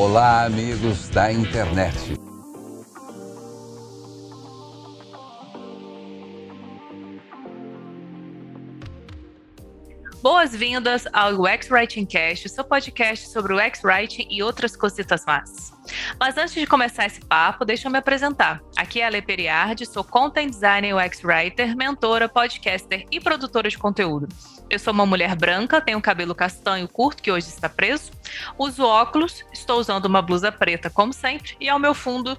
Olá, amigos da internet. Boas-vindas ao UX Writing Cast, seu podcast sobre o Writing e outras cositas más. Mas antes de começar esse papo, deixa eu me apresentar. Aqui é a Le Periardi, sou Content Designer UX Writer, mentora, podcaster e produtora de conteúdo. Eu sou uma mulher branca, tenho cabelo castanho curto, que hoje está preso, uso óculos, estou usando uma blusa preta, como sempre, e ao meu fundo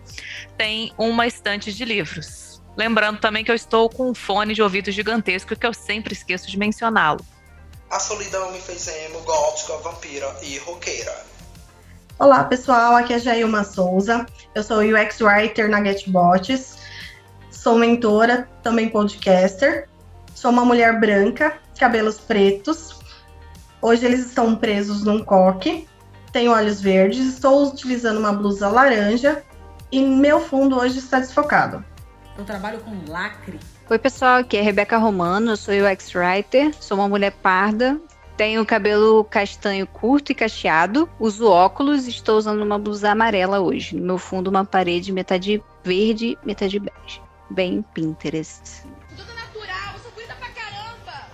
tem uma estante de livros. Lembrando também que eu estou com um fone de ouvido gigantesco que eu sempre esqueço de mencioná-lo. A solidão me fez emo, gótica, vampira e roqueira. Olá pessoal, aqui é Jailma Souza. Eu sou UX Writer na GetBots. Sou mentora, também podcaster. Sou uma mulher branca, cabelos pretos. Hoje eles estão presos num coque. Tenho olhos verdes, estou utilizando uma blusa laranja e meu fundo hoje está desfocado. Eu trabalho com lacre Oi, pessoal, aqui é Rebeca Romano, eu sou UX Writer, sou uma mulher parda, tenho cabelo castanho curto e cacheado, uso óculos e estou usando uma blusa amarela hoje. No meu fundo, uma parede metade verde, metade bege. Bem Pinterest. Tudo natural, você cuida pra caramba!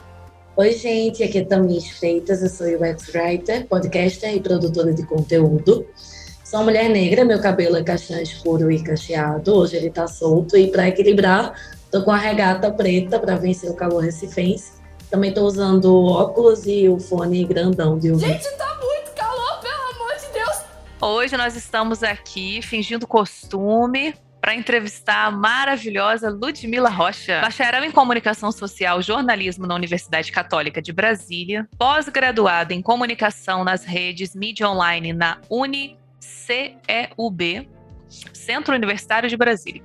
Oi, gente, aqui é Tamis Freitas, eu sou UX Writer, podcaster e produtora de conteúdo. Sou uma mulher negra, meu cabelo é castanho escuro e cacheado, hoje ele tá solto e para equilibrar, Tô com a regata preta para vencer o calor recifense. Também tô usando óculos e o fone grandão de. Gente, tá muito calor, pelo amor de Deus! Hoje nós estamos aqui fingindo costume para entrevistar a maravilhosa Ludmila Rocha, bacharel em comunicação social e jornalismo na Universidade Católica de Brasília, pós-graduada em comunicação nas redes mídia online na UniCEUB Centro Universitário de Brasília.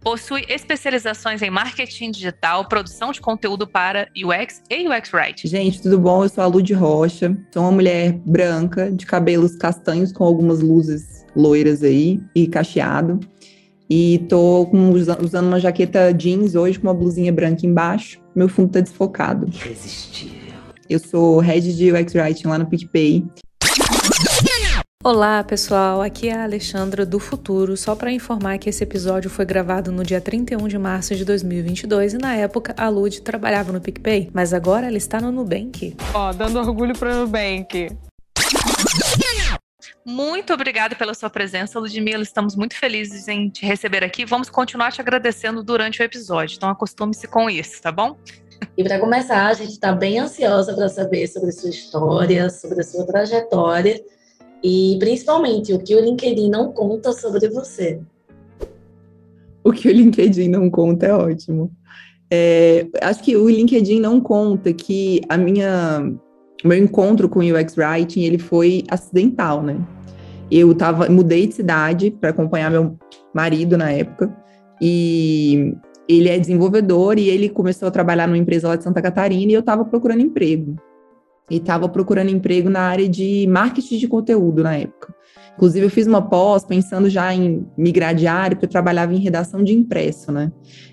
Possui especializações em marketing digital, produção de conteúdo para UX e UX Writing. Gente, tudo bom? Eu sou a Lud Rocha, sou uma mulher branca, de cabelos castanhos com algumas luzes loiras aí e cacheado. E tô com, usando uma jaqueta jeans hoje com uma blusinha branca embaixo. Meu fundo tá desfocado. Irresistível. Eu sou head de UX Writing lá no PicPay. Olá, pessoal. Aqui é a Alexandra do Futuro. Só para informar que esse episódio foi gravado no dia 31 de março de 2022 e na época a Lud trabalhava no PicPay, mas agora ela está no Nubank. Ó, oh, dando orgulho para o Nubank. Muito obrigada pela sua presença, Ludmila. Estamos muito felizes em te receber aqui. Vamos continuar te agradecendo durante o episódio. Então acostume-se com isso, tá bom? E para começar, a gente está bem ansiosa para saber sobre sua história, sobre a sua trajetória e principalmente o que o LinkedIn não conta sobre você. O que o LinkedIn não conta é ótimo. É, acho que o LinkedIn não conta que a minha meu encontro com o UX Writing ele foi acidental, né? Eu tava, mudei de cidade para acompanhar meu marido na época e ele é desenvolvedor e ele começou a trabalhar numa empresa lá de Santa Catarina e eu estava procurando emprego e estava procurando emprego na área de marketing de conteúdo na época. Inclusive, eu fiz uma pós pensando já em migrar de área, porque eu trabalhava em redação de impresso, né?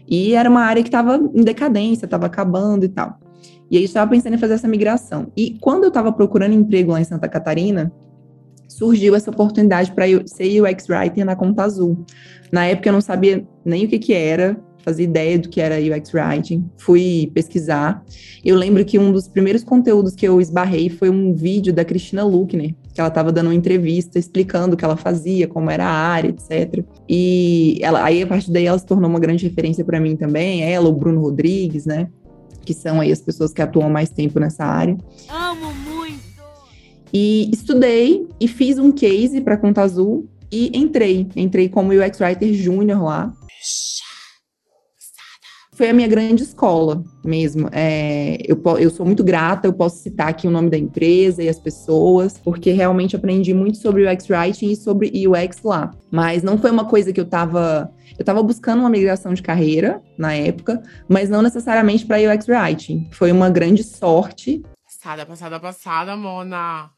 E era uma área que estava em decadência, estava acabando e tal. E aí, estava pensando em fazer essa migração. E quando eu estava procurando emprego lá em Santa Catarina, surgiu essa oportunidade para ser UX Writer na Conta Azul. Na época, eu não sabia nem o que, que era, fazia ideia do que era UX Writing, fui pesquisar. Eu lembro que um dos primeiros conteúdos que eu esbarrei foi um vídeo da Cristina Luckner, que ela estava dando uma entrevista explicando o que ela fazia, como era a área, etc. E ela, aí a partir daí ela se tornou uma grande referência para mim também, ela, o Bruno Rodrigues, né? Que são aí as pessoas que atuam mais tempo nessa área. Amo muito! E estudei e fiz um case para Conta Azul e entrei. Entrei como UX Writer Júnior lá foi a minha grande escola mesmo. É, eu, eu sou muito grata, eu posso citar aqui o nome da empresa e as pessoas, porque realmente aprendi muito sobre UX Writing e sobre UX lá. Mas não foi uma coisa que eu estava eu estava buscando uma migração de carreira na época, mas não necessariamente para UX Writing. Foi uma grande sorte. Passada, passada, passada, Mona.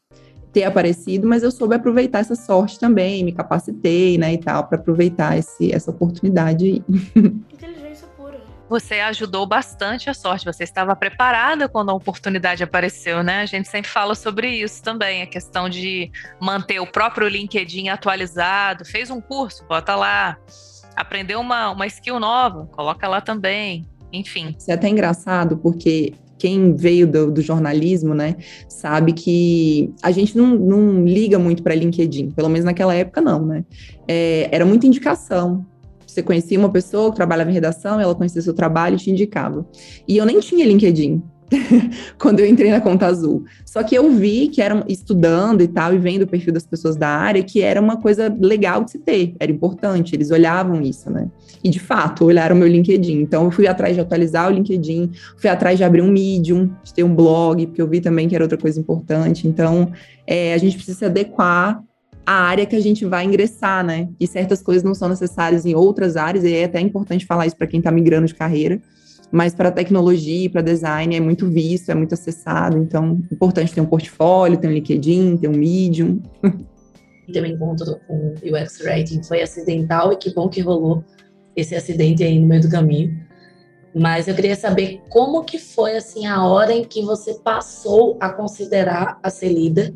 Ter aparecido, mas eu soube aproveitar essa sorte também, me capacitei, né, e tal, para aproveitar esse, essa oportunidade. você ajudou bastante a sorte. Você estava preparada quando a oportunidade apareceu, né? A gente sempre fala sobre isso também, a questão de manter o próprio LinkedIn atualizado. Fez um curso, bota lá. Aprendeu uma, uma skill nova, coloca lá também. Enfim. Isso é até engraçado, porque quem veio do, do, jornalismo, né, sabe que a gente não, não liga muito para LinkedIn, pelo menos naquela época não, né? É, era muita indicação. Você conhecia uma pessoa que trabalhava em redação, ela conhecia seu trabalho e te indicava. E eu nem tinha LinkedIn. quando eu entrei na Conta Azul. Só que eu vi que era estudando e tal, e vendo o perfil das pessoas da área, que era uma coisa legal de se ter, era importante, eles olhavam isso, né? E de fato, olharam meu LinkedIn. Então eu fui atrás de atualizar o LinkedIn, fui atrás de abrir um Medium, de ter um blog, porque eu vi também que era outra coisa importante. Então é, a gente precisa se adequar à área que a gente vai ingressar, né? E certas coisas não são necessárias em outras áreas, e é até importante falar isso para quem está migrando de carreira mas para tecnologia para design é muito visto, é muito acessado, então é importante ter um portfólio, ter um LinkedIn, ter um Medium. Teu encontro com o UX Writing foi acidental e que bom que rolou esse acidente aí no meio do caminho. Mas eu queria saber como que foi assim a hora em que você passou a considerar a ser líder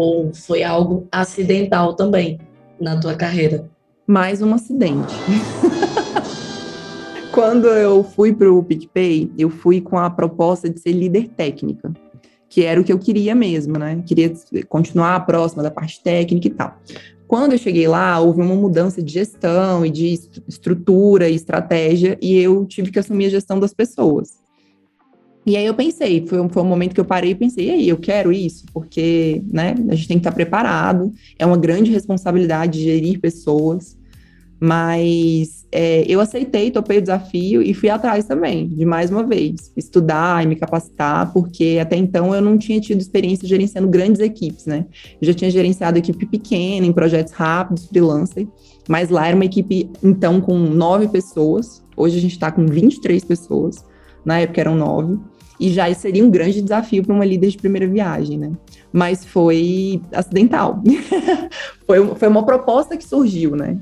ou foi algo acidental também na tua carreira? Mais um acidente. Quando eu fui para o PicPay, eu fui com a proposta de ser líder técnica, que era o que eu queria mesmo, né? Queria continuar próxima da parte técnica e tal. Quando eu cheguei lá, houve uma mudança de gestão e de estrutura e estratégia, e eu tive que assumir a gestão das pessoas. E aí eu pensei, foi um, foi um momento que eu parei e pensei, e aí, eu quero isso? Porque, né, a gente tem que estar preparado, é uma grande responsabilidade gerir pessoas, mas é, eu aceitei, topei o desafio e fui atrás também, de mais uma vez, estudar e me capacitar, porque até então eu não tinha tido experiência gerenciando grandes equipes, né? Eu já tinha gerenciado equipe pequena, em projetos rápidos, freelancer, mas lá era uma equipe, então, com nove pessoas, hoje a gente está com 23 pessoas, na época eram nove, e já seria um grande desafio para uma líder de primeira viagem, né? Mas foi acidental. foi, foi uma proposta que surgiu, né?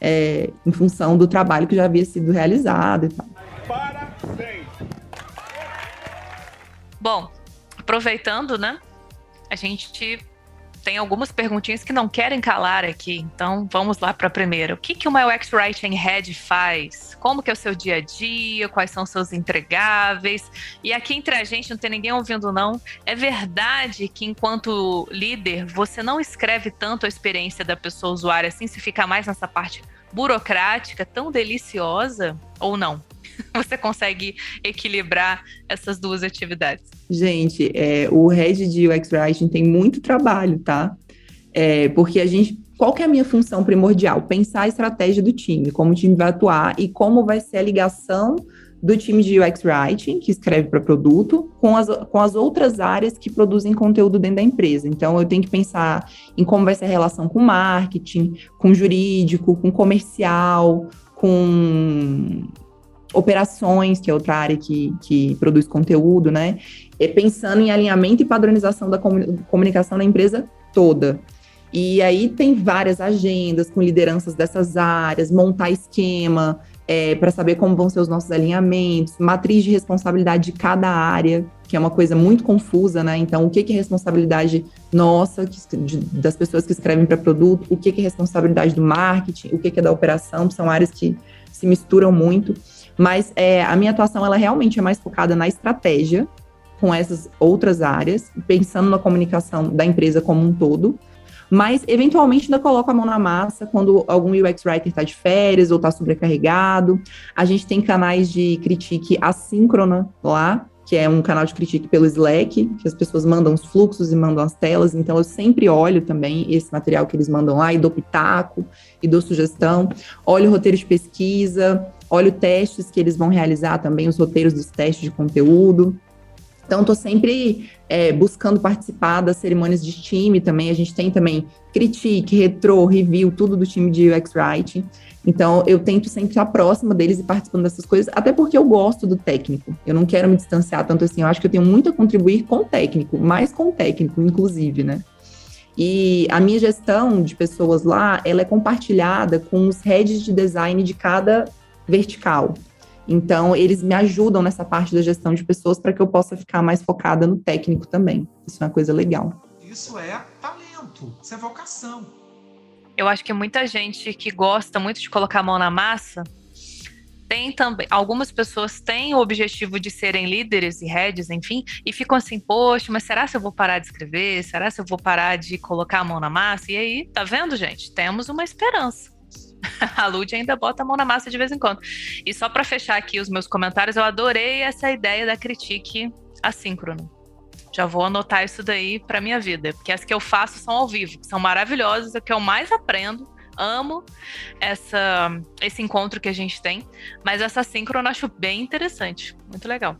é, em função do trabalho que já havia sido realizado e tal. Parabéns! Bom, aproveitando, né? A gente tem algumas perguntinhas que não querem calar aqui, então vamos lá para a primeira. O que, que uma UX Writing Head faz? Como que é o seu dia a dia? Quais são os seus entregáveis? E aqui entre a gente, não tem ninguém ouvindo não, é verdade que enquanto líder, você não escreve tanto a experiência da pessoa usuária assim, se fica mais nessa parte burocrática, tão deliciosa, ou não? Você consegue equilibrar essas duas atividades? Gente, é, o Head de UX Writing tem muito trabalho, tá? É, porque a gente. Qual que é a minha função primordial? Pensar a estratégia do time, como o time vai atuar e como vai ser a ligação do time de UX Writing, que escreve para produto, com as, com as outras áreas que produzem conteúdo dentro da empresa. Então, eu tenho que pensar em como vai ser a relação com marketing, com jurídico, com comercial, com operações, que é outra área que, que produz conteúdo, né? E pensando em alinhamento e padronização da comunicação da empresa toda. E aí tem várias agendas com lideranças dessas áreas, montar esquema é, para saber como vão ser os nossos alinhamentos, matriz de responsabilidade de cada área, que é uma coisa muito confusa, né? Então, o que, que é responsabilidade nossa, que, de, das pessoas que escrevem para produto, o que, que é responsabilidade do marketing, o que, que é da operação, são áreas que se misturam muito. Mas é, a minha atuação ela realmente é mais focada na estratégia com essas outras áreas, pensando na comunicação da empresa como um todo. Mas, eventualmente, ainda coloco a mão na massa quando algum UX Writer está de férias ou está sobrecarregado. A gente tem canais de critique assíncrona lá, que é um canal de critique pelo Slack, que as pessoas mandam os fluxos e mandam as telas, então eu sempre olho também esse material que eles mandam lá e dou pitaco e dou sugestão. Olho o roteiro de pesquisa, olho testes que eles vão realizar também, os roteiros dos testes de conteúdo. Então, estou sempre é, buscando participar das cerimônias de time também. A gente tem também critique, retro, review, tudo do time de UX Writing. Então, eu tento sempre estar próxima deles e participando dessas coisas, até porque eu gosto do técnico. Eu não quero me distanciar tanto assim. Eu acho que eu tenho muito a contribuir com o técnico, mais com o técnico, inclusive, né? E a minha gestão de pessoas lá, ela é compartilhada com os heads de design de cada vertical. Então, eles me ajudam nessa parte da gestão de pessoas para que eu possa ficar mais focada no técnico também. Isso é uma coisa legal. Isso é talento, isso é vocação. Eu acho que muita gente que gosta muito de colocar a mão na massa tem também. Algumas pessoas têm o objetivo de serem líderes e heads, enfim, e ficam assim, poxa, mas será se eu vou parar de escrever? Será se eu vou parar de colocar a mão na massa? E aí, tá vendo, gente? Temos uma esperança. a Lud ainda bota a mão na massa de vez em quando. E só para fechar aqui os meus comentários, eu adorei essa ideia da critique assíncrona. Já vou anotar isso daí para minha vida, porque as que eu faço são ao vivo, são maravilhosas, é o que eu mais aprendo amo essa, esse encontro que a gente tem, mas essa síncrona eu acho bem interessante, muito legal.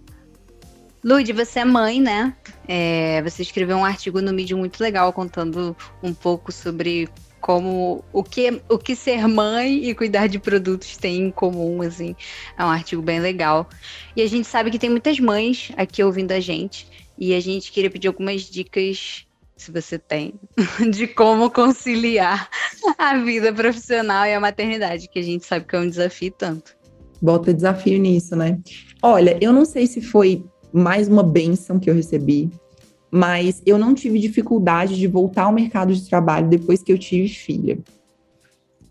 Lud, você é mãe, né? É, você escreveu um artigo no Medium muito legal contando um pouco sobre como o que, o que ser mãe e cuidar de produtos tem em comum, assim. É um artigo bem legal. E a gente sabe que tem muitas mães aqui ouvindo a gente. E a gente queria pedir algumas dicas se você tem, de como conciliar a vida profissional e a maternidade, que a gente sabe que é um desafio tanto. Bota desafio nisso, né? Olha, eu não sei se foi mais uma benção que eu recebi, mas eu não tive dificuldade de voltar ao mercado de trabalho depois que eu tive filha.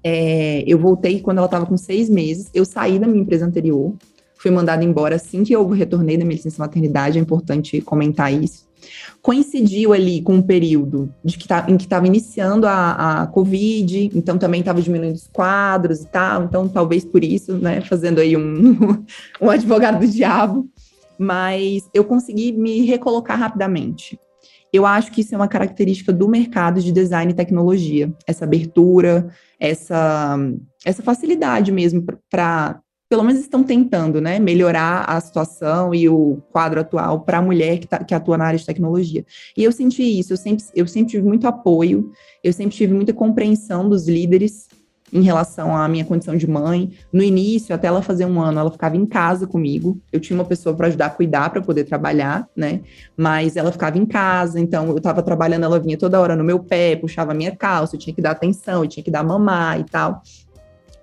É, eu voltei quando ela estava com seis meses, eu saí da minha empresa anterior, fui mandada embora assim que eu retornei da minha licença maternidade, é importante comentar isso. Coincidiu ali com um período de que tá, em que estava iniciando a, a Covid, então também estava diminuindo os quadros e tal, então talvez por isso, né, fazendo aí um, um advogado do diabo, mas eu consegui me recolocar rapidamente. Eu acho que isso é uma característica do mercado de design e tecnologia, essa abertura, essa, essa facilidade mesmo para pelo menos estão tentando, né, melhorar a situação e o quadro atual para a mulher que, tá, que, atua na área de tecnologia. E eu senti isso, eu sempre, eu sempre tive muito apoio, eu sempre tive muita compreensão dos líderes em relação à minha condição de mãe. No início, até ela fazer um ano, ela ficava em casa comigo. Eu tinha uma pessoa para ajudar a cuidar, para poder trabalhar, né? Mas ela ficava em casa, então eu estava trabalhando, ela vinha toda hora no meu pé, puxava minha calça, eu tinha que dar atenção, eu tinha que dar mamar e tal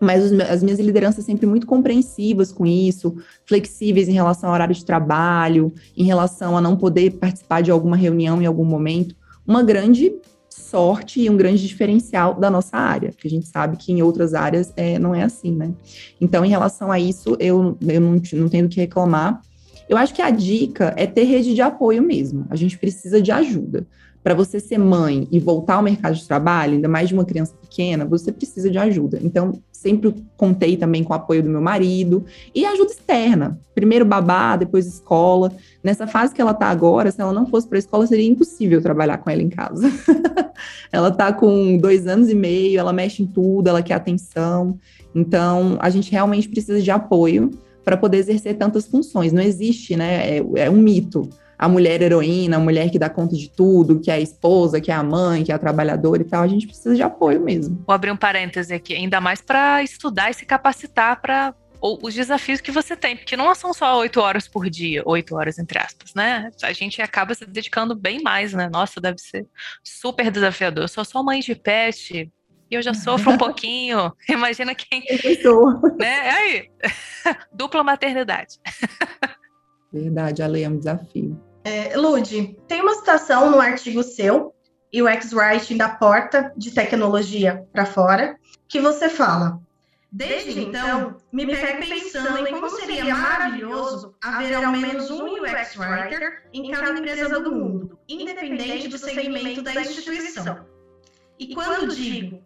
mas as minhas lideranças sempre muito compreensivas com isso, flexíveis em relação ao horário de trabalho, em relação a não poder participar de alguma reunião em algum momento. Uma grande sorte e um grande diferencial da nossa área, que a gente sabe que em outras áreas é, não é assim, né? Então, em relação a isso, eu, eu não, não tenho o que reclamar. Eu acho que a dica é ter rede de apoio mesmo. A gente precisa de ajuda para você ser mãe e voltar ao mercado de trabalho, ainda mais de uma criança pequena, você precisa de ajuda. Então, sempre contei também com o apoio do meu marido e ajuda externa. Primeiro babá, depois escola. Nessa fase que ela está agora, se ela não fosse para a escola, seria impossível trabalhar com ela em casa. ela está com dois anos e meio, ela mexe em tudo, ela quer atenção. Então, a gente realmente precisa de apoio para poder exercer tantas funções. Não existe, né? é, é um mito a mulher heroína, a mulher que dá conta de tudo, que é a esposa, que é a mãe, que é a trabalhadora e tal, a gente precisa de apoio mesmo. Vou abrir um parêntese aqui, ainda mais para estudar e se capacitar para os desafios que você tem, porque não são só oito horas por dia, oito horas entre aspas, né? A gente acaba se dedicando bem mais, né? Nossa, deve ser super desafiador. Eu sou só mãe de pet, e eu já sofro um pouquinho. Imagina quem. Eu né? Aí, dupla maternidade. Verdade, a lei é um desafio. É, Lud, tem uma citação no artigo seu, e o X-Writing da porta de tecnologia para fora, que você fala. Desde então, me pego pensando em como seria maravilhoso haver ao menos um UX Writer em cada empresa do mundo, independente do segmento da instituição. E quando digo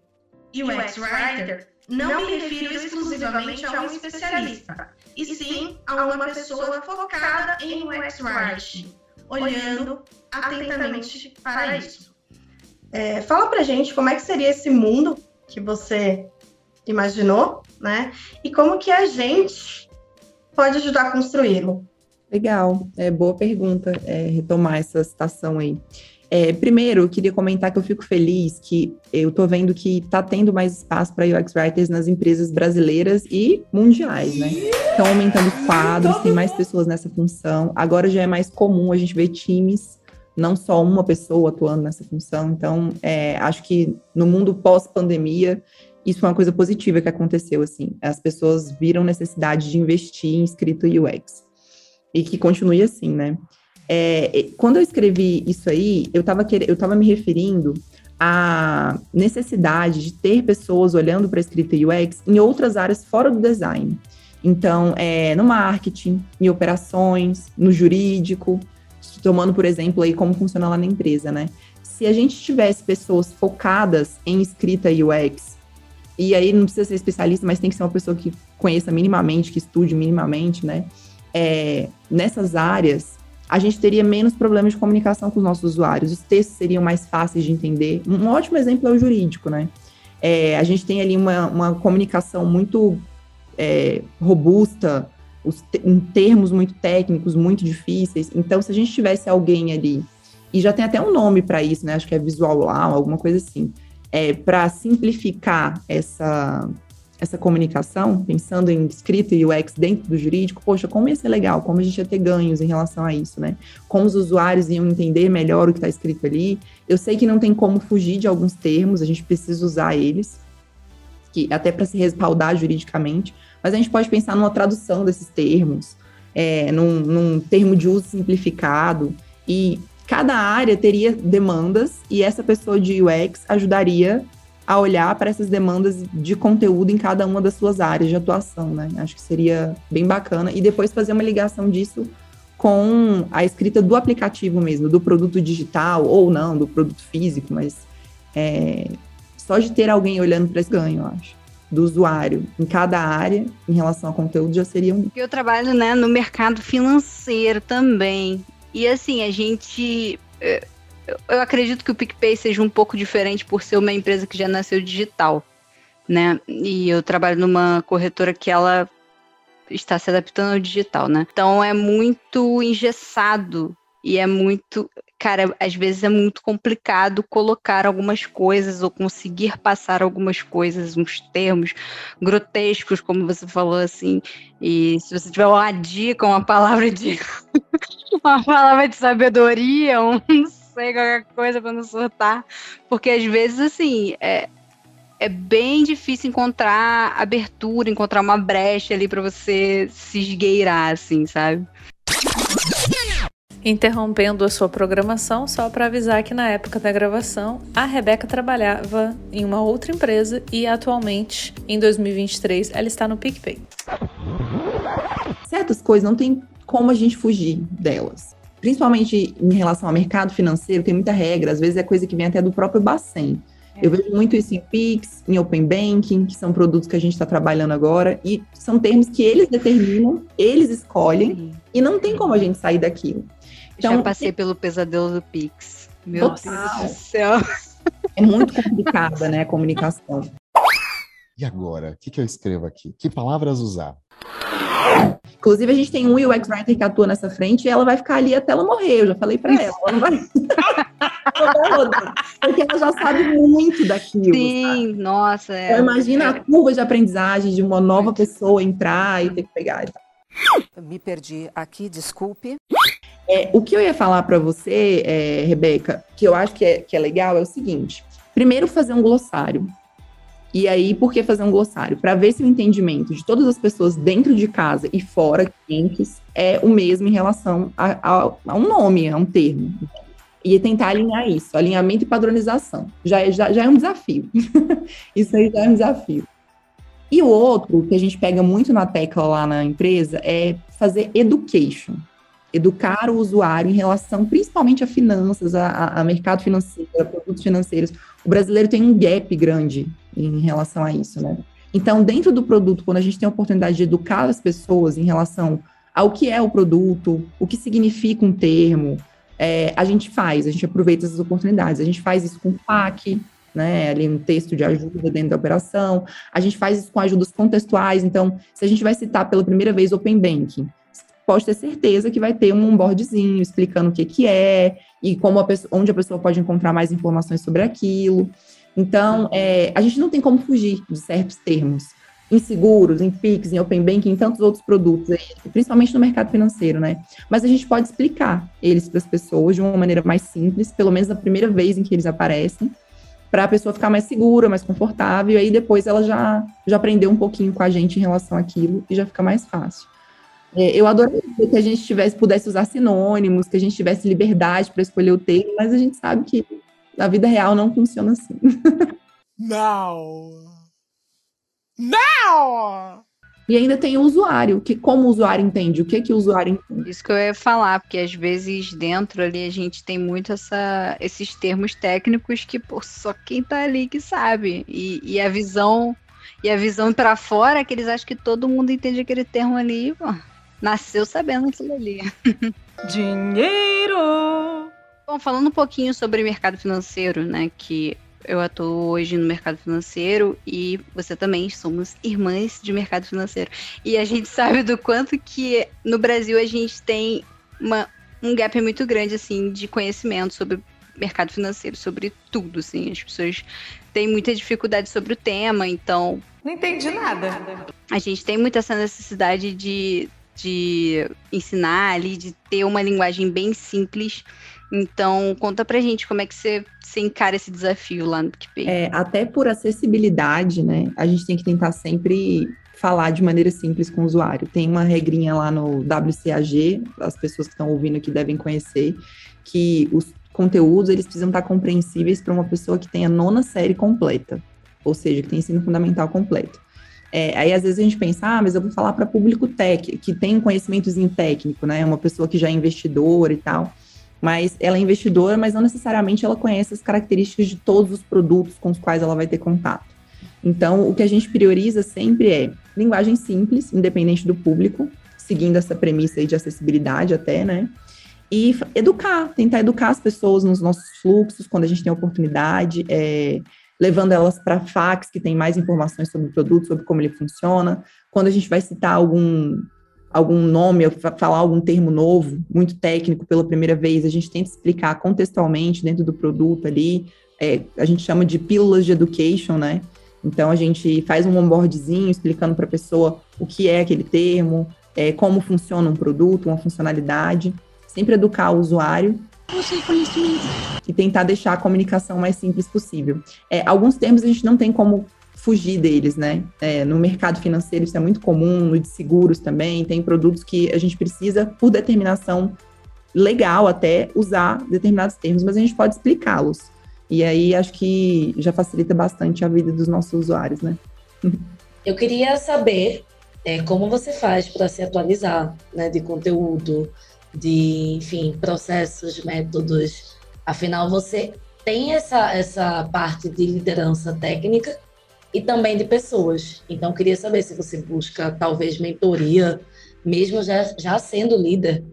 UX Writer, não me refiro exclusivamente a um especialista, e sim a uma pessoa focada em UX Writing, olhando atentamente para isso. É, fala pra gente como é que seria esse mundo que você imaginou, né? E como que a gente pode ajudar a construí-lo. Legal, é boa pergunta é, retomar essa citação aí. É, primeiro, eu queria comentar que eu fico feliz que eu estou vendo que está tendo mais espaço para UX Writers nas empresas brasileiras e mundiais, né? Estão aumentando quadros, tem mais pessoas nessa função. Agora já é mais comum a gente ver times, não só uma pessoa atuando nessa função. Então, é, acho que no mundo pós-pandemia, isso foi uma coisa positiva que aconteceu, assim. As pessoas viram necessidade de investir em escrita UX. E que continue assim, né? É, quando eu escrevi isso aí, eu estava eu tava me referindo à necessidade de ter pessoas olhando para a escrita UX em outras áreas fora do design. Então, é, no marketing, em operações, no jurídico, tomando, por exemplo, aí como funciona lá na empresa, né? Se a gente tivesse pessoas focadas em escrita UX, e aí não precisa ser especialista, mas tem que ser uma pessoa que conheça minimamente, que estude minimamente, né? É, nessas áreas, a gente teria menos problemas de comunicação com os nossos usuários, os textos seriam mais fáceis de entender. Um ótimo exemplo é o jurídico, né? É, a gente tem ali uma, uma comunicação muito é, robusta, os em termos muito técnicos, muito difíceis. Então, se a gente tivesse alguém ali, e já tem até um nome para isso, né? Acho que é visual law, alguma coisa assim, é, para simplificar essa, essa comunicação, pensando em escrita e UX dentro do jurídico, poxa, como ia ser legal, como a gente ia ter ganhos em relação a isso, né? Como os usuários iam entender melhor o que está escrito ali. Eu sei que não tem como fugir de alguns termos, a gente precisa usar eles, que até para se respaldar juridicamente, mas a gente pode pensar numa tradução desses termos, é, num, num termo de uso simplificado, e cada área teria demandas, e essa pessoa de UX ajudaria a olhar para essas demandas de conteúdo em cada uma das suas áreas de atuação, né? Acho que seria bem bacana. E depois fazer uma ligação disso com a escrita do aplicativo mesmo, do produto digital, ou não, do produto físico, mas é, só de ter alguém olhando para esse ganho, eu acho do usuário em cada área em relação ao conteúdo já seria um. Eu trabalho né, no mercado financeiro também. E assim, a gente. Eu acredito que o PicPay seja um pouco diferente por ser uma empresa que já nasceu digital. Né? E eu trabalho numa corretora que ela está se adaptando ao digital, né? Então é muito engessado e é muito, cara, às vezes é muito complicado colocar algumas coisas ou conseguir passar algumas coisas, uns termos grotescos, como você falou assim. E se você tiver uma dica, uma palavra de uma palavra de sabedoria, um não sei qualquer coisa para não surtar, porque às vezes assim, é é bem difícil encontrar abertura, encontrar uma brecha ali para você se esgueirar, assim, sabe? Interrompendo a sua programação, só para avisar que na época da gravação, a Rebeca trabalhava em uma outra empresa e atualmente, em 2023, ela está no PicPay. Certas coisas não tem como a gente fugir delas. Principalmente em relação ao mercado financeiro, tem muita regra, às vezes é coisa que vem até do próprio Bacen. Eu vejo muito isso em Pix, em Open Banking, que são produtos que a gente está trabalhando agora, e são termos que eles determinam, eles escolhem, Sim. e não tem como a gente sair daquilo. Então, Já passei pelo pesadelo do Pix. Meu total. Deus do céu. É muito complicada, né, a comunicação. E agora? O que, que eu escrevo aqui? Que palavras usar? Inclusive, a gente tem um UX Writer que atua nessa frente e ela vai ficar ali até ela morrer. Eu já falei para ela. Ela não vai... Porque ela já sabe muito daquilo. Sim, sabe? nossa. É... Então, imagina a curva de aprendizagem de uma nova pessoa entrar e ter que pegar. Me perdi aqui, desculpe. É, o que eu ia falar para você, é, Rebeca, que eu acho que é, que é legal, é o seguinte: primeiro, fazer um glossário. E aí, por que fazer um glossário? Para ver se o entendimento de todas as pessoas dentro de casa e fora, clientes, é o mesmo em relação a, a, a um nome, a um termo. E tentar alinhar isso, alinhamento e padronização. Já, é, já, já é um desafio. isso aí já é um desafio. E o outro, que a gente pega muito na tecla lá na empresa, é fazer education educar o usuário em relação principalmente a finanças, a, a, mercado financeiro, a produtos financeiros. O brasileiro tem um gap grande em relação a isso, né? Então, dentro do produto, quando a gente tem a oportunidade de educar as pessoas em relação ao que é o produto, o que significa um termo, é, a gente faz, a gente aproveita essas oportunidades. A gente faz isso com FAQ, né, ali um texto de ajuda dentro da operação. A gente faz isso com ajudas contextuais. Então, se a gente vai citar pela primeira vez Open Banking, pode ter certeza que vai ter um onboardzinho explicando o que, que é e como a pessoa, onde a pessoa pode encontrar mais informações sobre aquilo. Então, é, a gente não tem como fugir de certos termos. Em seguros, em PIX, em Open Banking, em tantos outros produtos, principalmente no mercado financeiro, né? Mas a gente pode explicar eles para as pessoas de uma maneira mais simples, pelo menos na primeira vez em que eles aparecem, para a pessoa ficar mais segura, mais confortável, e aí depois ela já, já aprendeu um pouquinho com a gente em relação àquilo e já fica mais fácil. É, eu adoraria que a gente tivesse, pudesse usar sinônimos, que a gente tivesse liberdade para escolher o termo, mas a gente sabe que na vida real não funciona assim. Não! Não! E ainda tem o usuário, que como o usuário entende, o que que o usuário entende. Isso que eu ia falar, porque às vezes dentro ali a gente tem muito essa, esses termos técnicos que pô, só quem tá ali que sabe. E, e a visão e a visão para fora é que eles acham que todo mundo entende aquele termo ali, pô, nasceu sabendo aquilo ali. Dinheiro! Bom, falando um pouquinho sobre mercado financeiro, né, que eu atuo hoje no mercado financeiro e você também somos irmãs de mercado financeiro. E a gente sabe do quanto que no Brasil a gente tem uma, um gap muito grande assim de conhecimento sobre mercado financeiro, sobre tudo, assim. As pessoas têm muita dificuldade sobre o tema, então Não entendi nada. a gente tem muito essa necessidade de, de ensinar ali, de ter uma linguagem bem simples. Então, conta pra gente como é que você, você encara esse desafio lá no PicPay. É, até por acessibilidade, né? A gente tem que tentar sempre falar de maneira simples com o usuário. Tem uma regrinha lá no WCAG, as pessoas que estão ouvindo aqui devem conhecer, que os conteúdos eles precisam estar compreensíveis para uma pessoa que tenha nona série completa, ou seja, que tem ensino fundamental completo. É, aí às vezes a gente pensa, ah, mas eu vou falar para público tech, que tem um conhecimentozinho técnico, né? Uma pessoa que já é investidora e tal. Mas ela é investidora, mas não necessariamente ela conhece as características de todos os produtos com os quais ela vai ter contato. Então, o que a gente prioriza sempre é linguagem simples, independente do público, seguindo essa premissa aí de acessibilidade até, né? E educar, tentar educar as pessoas nos nossos fluxos, quando a gente tem a oportunidade, é, levando elas para fax, que tem mais informações sobre o produto, sobre como ele funciona. Quando a gente vai citar algum, algum nome, falar algum termo novo, muito técnico pela primeira vez, a gente tenta explicar contextualmente dentro do produto ali. É, a gente chama de pílulas de education, né? Então a gente faz um onboardzinho explicando para a pessoa o que é aquele termo, é, como funciona um produto, uma funcionalidade. Sempre educar o usuário e tentar deixar a comunicação mais simples possível. É, alguns termos a gente não tem como fugir deles, né? É, no mercado financeiro isso é muito comum, no de seguros também, tem produtos que a gente precisa, por determinação legal até, usar determinados termos, mas a gente pode explicá-los. E aí acho que já facilita bastante a vida dos nossos usuários, né? Eu queria saber é, como você faz para se atualizar né, de conteúdo, de, enfim, processos, métodos. Afinal, você tem essa, essa parte de liderança técnica e também de pessoas. Então, queria saber se você busca, talvez, mentoria, mesmo já, já sendo líder,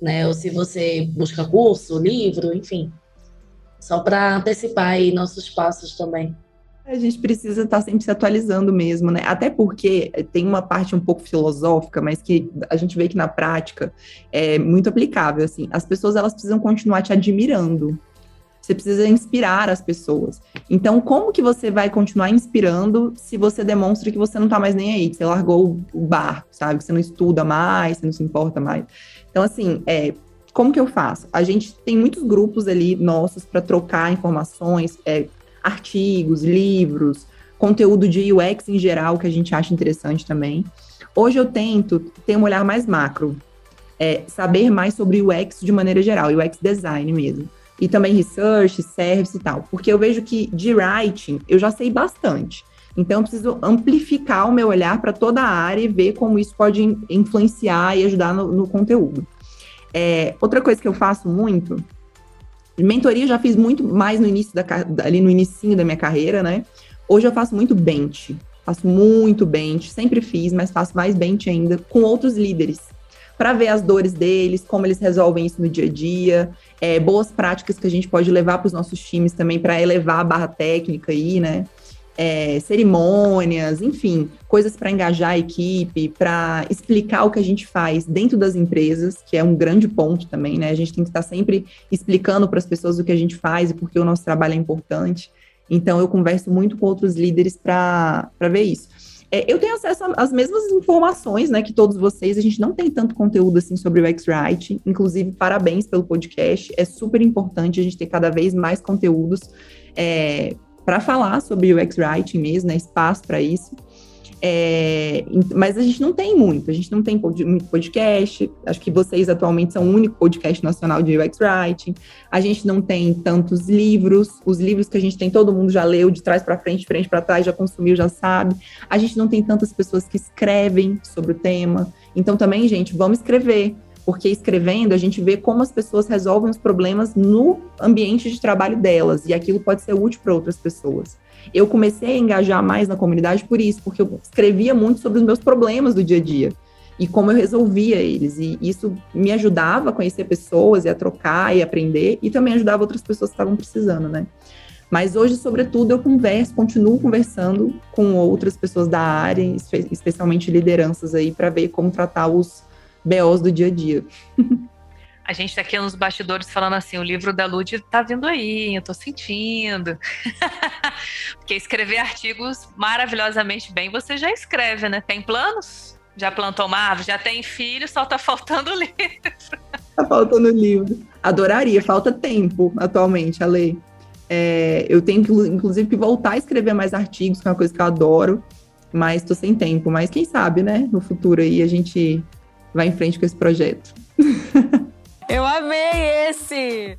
né? Ou se você busca curso, livro, enfim. Só para antecipar aí nossos passos também. A gente precisa estar sempre se atualizando mesmo, né? Até porque tem uma parte um pouco filosófica, mas que a gente vê que na prática é muito aplicável, assim. As pessoas, elas precisam continuar te admirando. Você precisa inspirar as pessoas. Então, como que você vai continuar inspirando se você demonstra que você não tá mais nem aí, que você largou o barco, sabe? Que você não estuda mais, você não se importa mais. Então, assim, é, como que eu faço? A gente tem muitos grupos ali nossos para trocar informações, é, artigos, livros, conteúdo de UX em geral que a gente acha interessante também. Hoje eu tento ter um olhar mais macro, é, saber mais sobre UX de maneira geral, UX design mesmo. E também research, service e tal. Porque eu vejo que de writing eu já sei bastante. Então eu preciso amplificar o meu olhar para toda a área e ver como isso pode in- influenciar e ajudar no, no conteúdo. É, outra coisa que eu faço muito, mentoria eu já fiz muito mais no início da ali no inicinho da minha carreira, né? Hoje eu faço muito bench, faço muito bench, sempre fiz, mas faço mais bench ainda com outros líderes para ver as dores deles, como eles resolvem isso no dia a dia, é, boas práticas que a gente pode levar para os nossos times também para elevar a barra técnica aí, né? É, cerimônias, enfim, coisas para engajar a equipe, para explicar o que a gente faz dentro das empresas, que é um grande ponto também, né? A gente tem que estar sempre explicando para as pessoas o que a gente faz e por que o nosso trabalho é importante. Então, eu converso muito com outros líderes para ver isso. É, eu tenho acesso às mesmas informações, né, que todos vocês. A gente não tem tanto conteúdo assim sobre o X-Writing. Inclusive, parabéns pelo podcast. É super importante a gente ter cada vez mais conteúdos é, para falar sobre UX Writing mesmo, né, espaço para isso. É, mas a gente não tem muito, a gente não tem muito podcast. Acho que vocês atualmente são o único podcast nacional de UX Writing. A gente não tem tantos livros. Os livros que a gente tem, todo mundo já leu de trás para frente, frente para trás, já consumiu, já sabe. A gente não tem tantas pessoas que escrevem sobre o tema. Então, também, gente, vamos escrever porque escrevendo a gente vê como as pessoas resolvem os problemas no ambiente de trabalho delas, e aquilo pode ser útil para outras pessoas. Eu comecei a engajar mais na comunidade por isso, porque eu escrevia muito sobre os meus problemas do dia a dia e como eu resolvia eles. E isso me ajudava a conhecer pessoas e a trocar e aprender, e também ajudava outras pessoas que estavam precisando, né? Mas hoje, sobretudo, eu converso, continuo conversando com outras pessoas da área, especialmente lideranças aí, para ver como tratar os BOs do dia a dia. A gente tá aqui nos bastidores falando assim, o livro da Lud tá vindo aí, eu tô sentindo. Porque escrever artigos maravilhosamente bem, você já escreve, né? Tem planos? Já plantou uma árvore? Já tem filho, só tá faltando o livro. Tá faltando o livro. Adoraria, falta tempo atualmente, a lei. É, eu tenho, inclusive, que voltar a escrever mais artigos, que é uma coisa que eu adoro, mas tô sem tempo. Mas quem sabe, né? No futuro aí a gente vai em frente com esse projeto. Eu amei esse!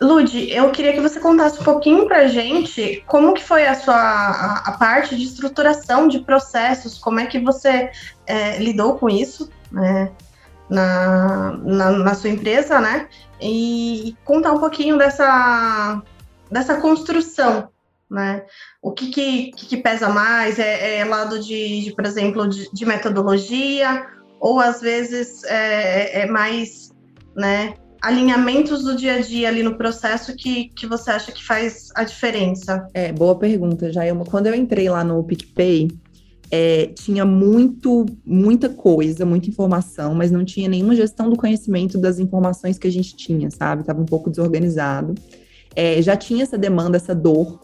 Lud, eu queria que você contasse um pouquinho pra gente como que foi a sua a, a parte de estruturação de processos, como é que você é, lidou com isso né, na, na, na, sua empresa, né? E contar um pouquinho dessa, dessa construção, né? O que, que, que pesa mais? É, é lado de, de, por exemplo, de, de, metodologia, ou às vezes é, é, mais, né? Alinhamentos do dia a dia ali no processo que, que você acha que faz a diferença? É, boa pergunta, Jailma. Quando eu entrei lá no PicPay, é, tinha muito, muita coisa, muita informação, mas não tinha nenhuma gestão do conhecimento das informações que a gente tinha, sabe? Estava um pouco desorganizado. É, já tinha essa demanda, essa dor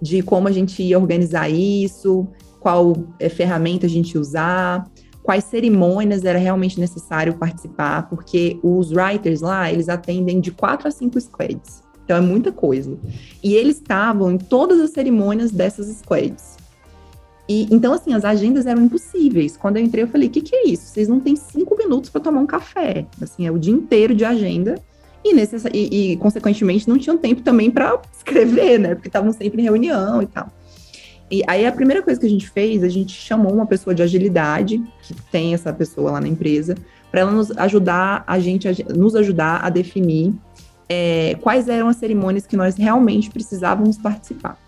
de como a gente ia organizar isso, qual é, ferramenta a gente usar, quais cerimônias era realmente necessário participar, porque os writers lá, eles atendem de quatro a cinco squads. Então é muita coisa. E eles estavam em todas as cerimônias dessas squads. E, então, assim, as agendas eram impossíveis. Quando eu entrei, eu falei: o que, que é isso? Vocês não têm cinco minutos para tomar um café. Assim, é o dia inteiro de agenda e, e, e consequentemente, não tinham tempo também para escrever, né? Porque estavam sempre em reunião e tal. E aí a primeira coisa que a gente fez, a gente chamou uma pessoa de agilidade, que tem essa pessoa lá na empresa, para ela nos ajudar, a gente nos ajudar a definir é, quais eram as cerimônias que nós realmente precisávamos participar.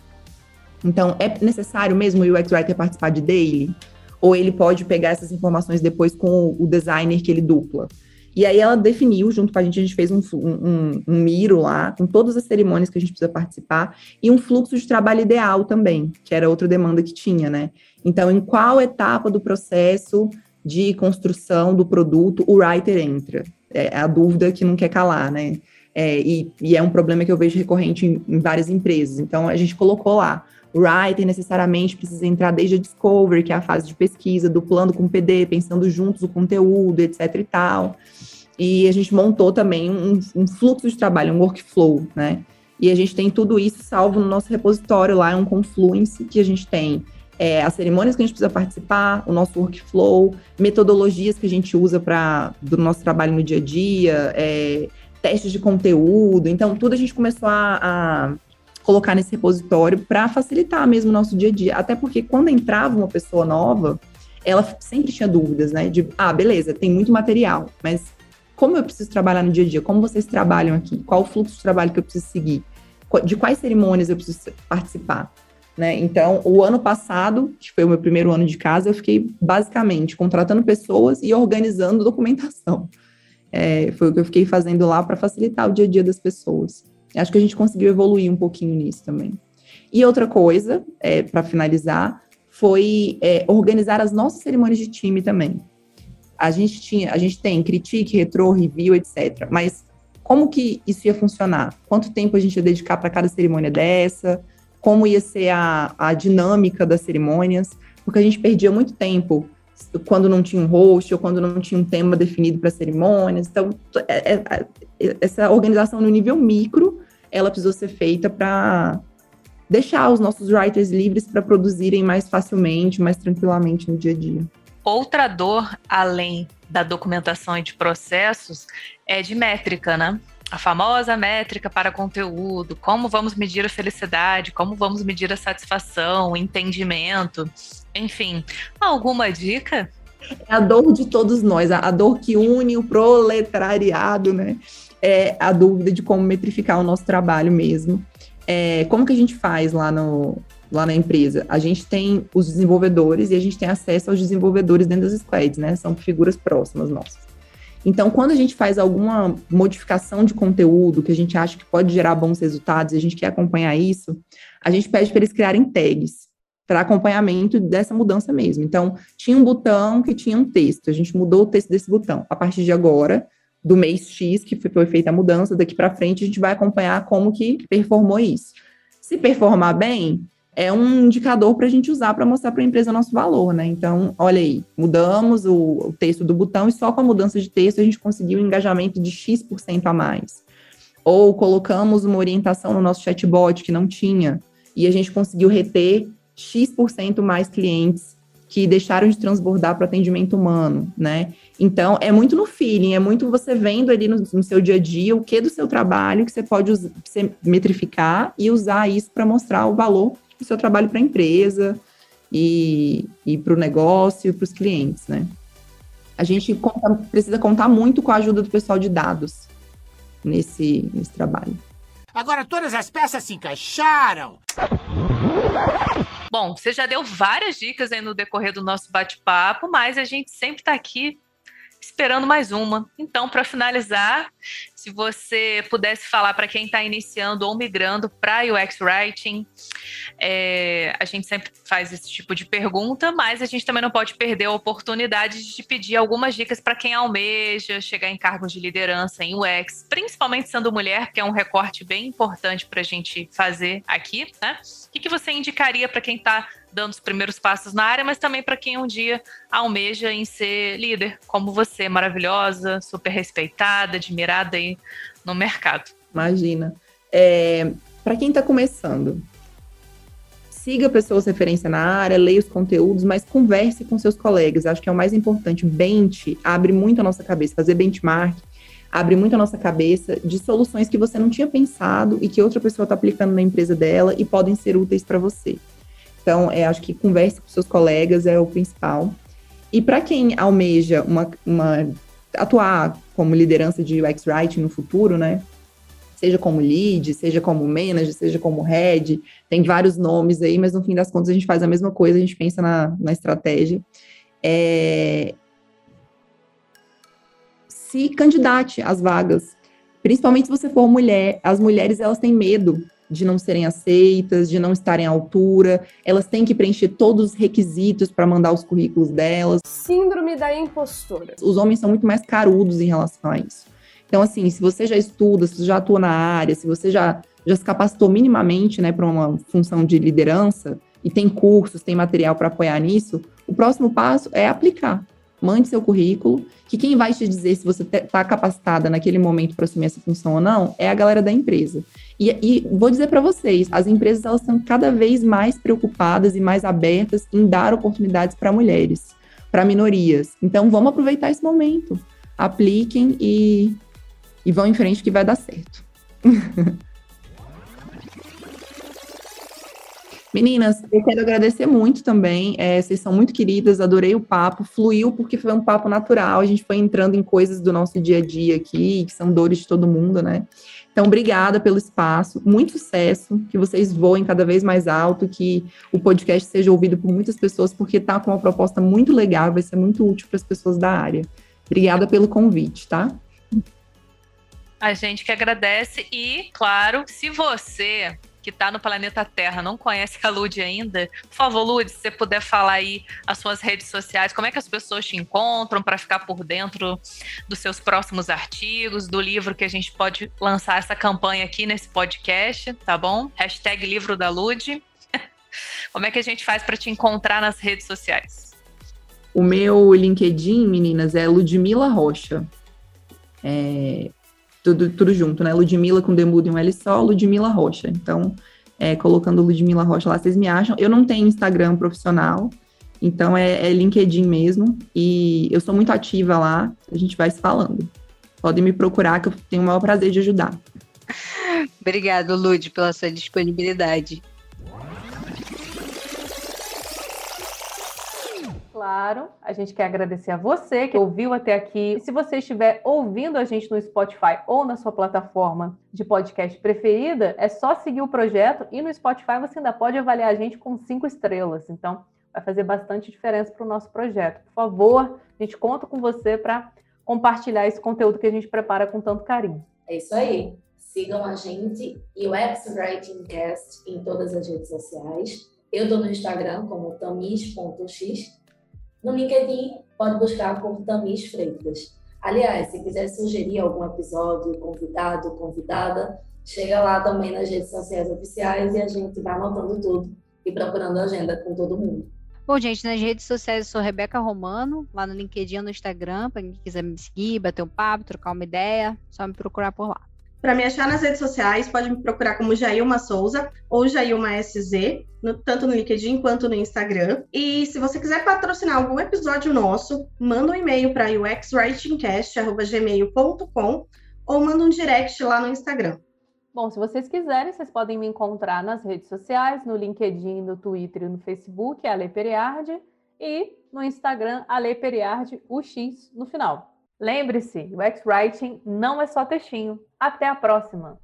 Então, é necessário mesmo o UX Writer participar de daily? Ou ele pode pegar essas informações depois com o designer que ele dupla? E aí ela definiu, junto com a gente, a gente fez um, um, um miro lá, com todas as cerimônias que a gente precisa participar, e um fluxo de trabalho ideal também, que era outra demanda que tinha, né? Então, em qual etapa do processo de construção do produto o writer entra? É a dúvida que não quer calar, né? É, e, e, é um problema que eu vejo recorrente em, em várias empresas. Então, a gente colocou lá writer necessariamente precisa entrar desde a discovery, que é a fase de pesquisa, duplando com o PD, pensando juntos o conteúdo, etc e tal. E a gente montou também um, um fluxo de trabalho, um workflow, né? E a gente tem tudo isso salvo no nosso repositório lá, é um Confluence que a gente tem é, as cerimônias que a gente precisa participar, o nosso workflow, metodologias que a gente usa para do nosso trabalho no dia a dia, é, testes de conteúdo. Então, tudo a gente começou a, a colocar nesse repositório para facilitar mesmo o nosso dia a dia. Até porque quando entrava uma pessoa nova, ela sempre tinha dúvidas, né? De, ah, beleza, tem muito material, mas como eu preciso trabalhar no dia a dia? Como vocês trabalham aqui? Qual o fluxo de trabalho que eu preciso seguir? De quais cerimônias eu preciso participar? Né? Então, o ano passado, que foi o meu primeiro ano de casa, eu fiquei basicamente contratando pessoas e organizando documentação. É, foi o que eu fiquei fazendo lá para facilitar o dia a dia das pessoas. Acho que a gente conseguiu evoluir um pouquinho nisso também. E outra coisa, é, para finalizar, foi é, organizar as nossas cerimônias de time também. A gente tinha, a gente tem critique, retro, review, etc. Mas como que isso ia funcionar? Quanto tempo a gente ia dedicar para cada cerimônia dessa? Como ia ser a, a dinâmica das cerimônias? Porque a gente perdia muito tempo quando não tinha um host ou quando não tinha um tema definido para cerimônias. Então, é, é, é, essa organização no nível micro, ela precisou ser feita para deixar os nossos writers livres para produzirem mais facilmente, mais tranquilamente no dia a dia. Outra dor, além da documentação e de processos, é de métrica, né? A famosa métrica para conteúdo, como vamos medir a felicidade, como vamos medir a satisfação, o entendimento, enfim. Alguma dica? É a dor de todos nós, a dor que une o proletariado, né? É a dúvida de como metrificar o nosso trabalho mesmo. É, como que a gente faz lá, no, lá na empresa? A gente tem os desenvolvedores e a gente tem acesso aos desenvolvedores dentro das squads, né? São figuras próximas nossas. Então, quando a gente faz alguma modificação de conteúdo que a gente acha que pode gerar bons resultados e a gente quer acompanhar isso, a gente pede para eles criarem tags para acompanhamento dessa mudança mesmo. Então, tinha um botão que tinha um texto, a gente mudou o texto desse botão. A partir de agora, do mês X, que foi feita a mudança, daqui para frente a gente vai acompanhar como que performou isso. Se performar bem, é um indicador para a gente usar para mostrar para a empresa nosso valor, né? Então, olha aí, mudamos o, o, texto do botão e só com a mudança de texto a gente conseguiu um engajamento de X% a mais. Ou colocamos uma orientação no nosso chatbot que não tinha e a gente conseguiu reter X% mais clientes que deixaram de transbordar para o atendimento humano, né? Então, é muito no feeling, é muito você vendo ali no, no seu dia a dia o que do seu trabalho que você pode você metrificar e usar isso para mostrar o valor do seu trabalho para a empresa e, e para o negócio e para os clientes, né? A gente conta, precisa contar muito com a ajuda do pessoal de dados nesse, nesse trabalho. Agora todas as peças se encaixaram. Bom, você já deu várias dicas aí no decorrer do nosso bate-papo, mas a gente sempre está aqui esperando mais uma. Então, para finalizar, se você pudesse falar para quem está iniciando ou migrando para UX Writing, é, a gente sempre faz esse tipo de pergunta, mas a gente também não pode perder a oportunidade de pedir algumas dicas para quem almeja chegar em cargos de liderança em UX, principalmente sendo mulher, que é um recorte bem importante para a gente fazer aqui, né? O que, que você indicaria para quem está dando os primeiros passos na área, mas também para quem um dia almeja em ser líder, como você, maravilhosa, super respeitada, admirada no mercado. Imagina. É, para quem está começando, siga pessoas referência na área, leia os conteúdos, mas converse com seus colegas. Acho que é o mais importante. Bench abre muito a nossa cabeça, fazer benchmark abre muito a nossa cabeça de soluções que você não tinha pensado e que outra pessoa está aplicando na empresa dela e podem ser úteis para você. Então, é, acho que converse com seus colegas é o principal. E para quem almeja uma, uma, atuar como liderança de UX Writing no futuro, né? Seja como lead, seja como manager, seja como head, tem vários nomes aí, mas no fim das contas a gente faz a mesma coisa, a gente pensa na, na estratégia. É... Se candidate às vagas, principalmente se você for mulher. As mulheres elas têm medo de não serem aceitas, de não estarem à altura, elas têm que preencher todos os requisitos para mandar os currículos delas. Síndrome da impostora. Os homens são muito mais carudos em relação a isso. Então, assim, se você já estuda, se você já atua na área, se você já, já se capacitou minimamente né, para uma função de liderança, e tem cursos, tem material para apoiar nisso, o próximo passo é aplicar. Mande seu currículo, que quem vai te dizer se você está capacitada naquele momento para assumir essa função ou não é a galera da empresa. E, e vou dizer para vocês, as empresas elas estão cada vez mais preocupadas e mais abertas em dar oportunidades para mulheres, para minorias. Então vamos aproveitar esse momento, apliquem e, e vão em frente que vai dar certo. Meninas, eu quero agradecer muito também. É, vocês são muito queridas, adorei o papo, fluiu porque foi um papo natural. A gente foi entrando em coisas do nosso dia a dia aqui, que são dores de todo mundo, né? Então, obrigada pelo espaço, muito sucesso, que vocês voem cada vez mais alto, que o podcast seja ouvido por muitas pessoas, porque está com uma proposta muito legal, vai ser muito útil para as pessoas da área. Obrigada pelo convite, tá? A gente que agradece e, claro, se você que está no planeta Terra não conhece a Lud ainda, por favor, Lud, se você puder falar aí as suas redes sociais, como é que as pessoas te encontram para ficar por dentro dos seus próximos artigos, do livro que a gente pode lançar essa campanha aqui nesse podcast, tá bom? Hashtag livro da Lud. Como é que a gente faz para te encontrar nas redes sociais? O meu LinkedIn, meninas, é Ludmila Rocha. É, tudo, tudo junto, né? Ludmilla com Demudo e um L só, Ludmilla Rocha. Então, é, colocando Ludmila Rocha lá, vocês me acham. Eu não tenho Instagram profissional, então é, é LinkedIn mesmo. E eu sou muito ativa lá, a gente vai se falando. Podem me procurar, que eu tenho o maior prazer de ajudar. Obrigado, Lud, pela sua disponibilidade. Claro, a gente quer agradecer a você que ouviu até aqui. E se você estiver ouvindo a gente no Spotify ou na sua plataforma de podcast preferida, é só seguir o projeto e no Spotify você ainda pode avaliar a gente com cinco estrelas. Então, vai fazer bastante diferença para o nosso projeto. Por favor, a gente conta com você para compartilhar esse conteúdo que a gente prepara com tanto carinho. É isso aí. Sigam a gente e o X Writing Cast em todas as redes sociais. Eu estou no Instagram como tamis.x. No LinkedIn, pode buscar por Tamis Freitas. Aliás, se quiser sugerir algum episódio, convidado, convidada, chega lá também nas redes sociais oficiais e a gente vai anotando tudo e procurando agenda com todo mundo. Bom, gente, nas redes sociais eu sou Rebeca Romano, lá no LinkedIn, no Instagram, para quem quiser me seguir, bater um papo, trocar uma ideia, só me procurar por lá. Para me achar nas redes sociais, pode me procurar como Jailma Souza ou Jailma SZ, no, tanto no LinkedIn quanto no Instagram. E se você quiser patrocinar algum episódio nosso, manda um e-mail para uxwritingcast.gmail.com ou manda um direct lá no Instagram. Bom, se vocês quiserem, vocês podem me encontrar nas redes sociais, no LinkedIn, no Twitter e no Facebook, Ale Periardi, e no Instagram, Ale Periardi, o X no final. Lembre-se, o X-Writing não é só textinho. Até a próxima!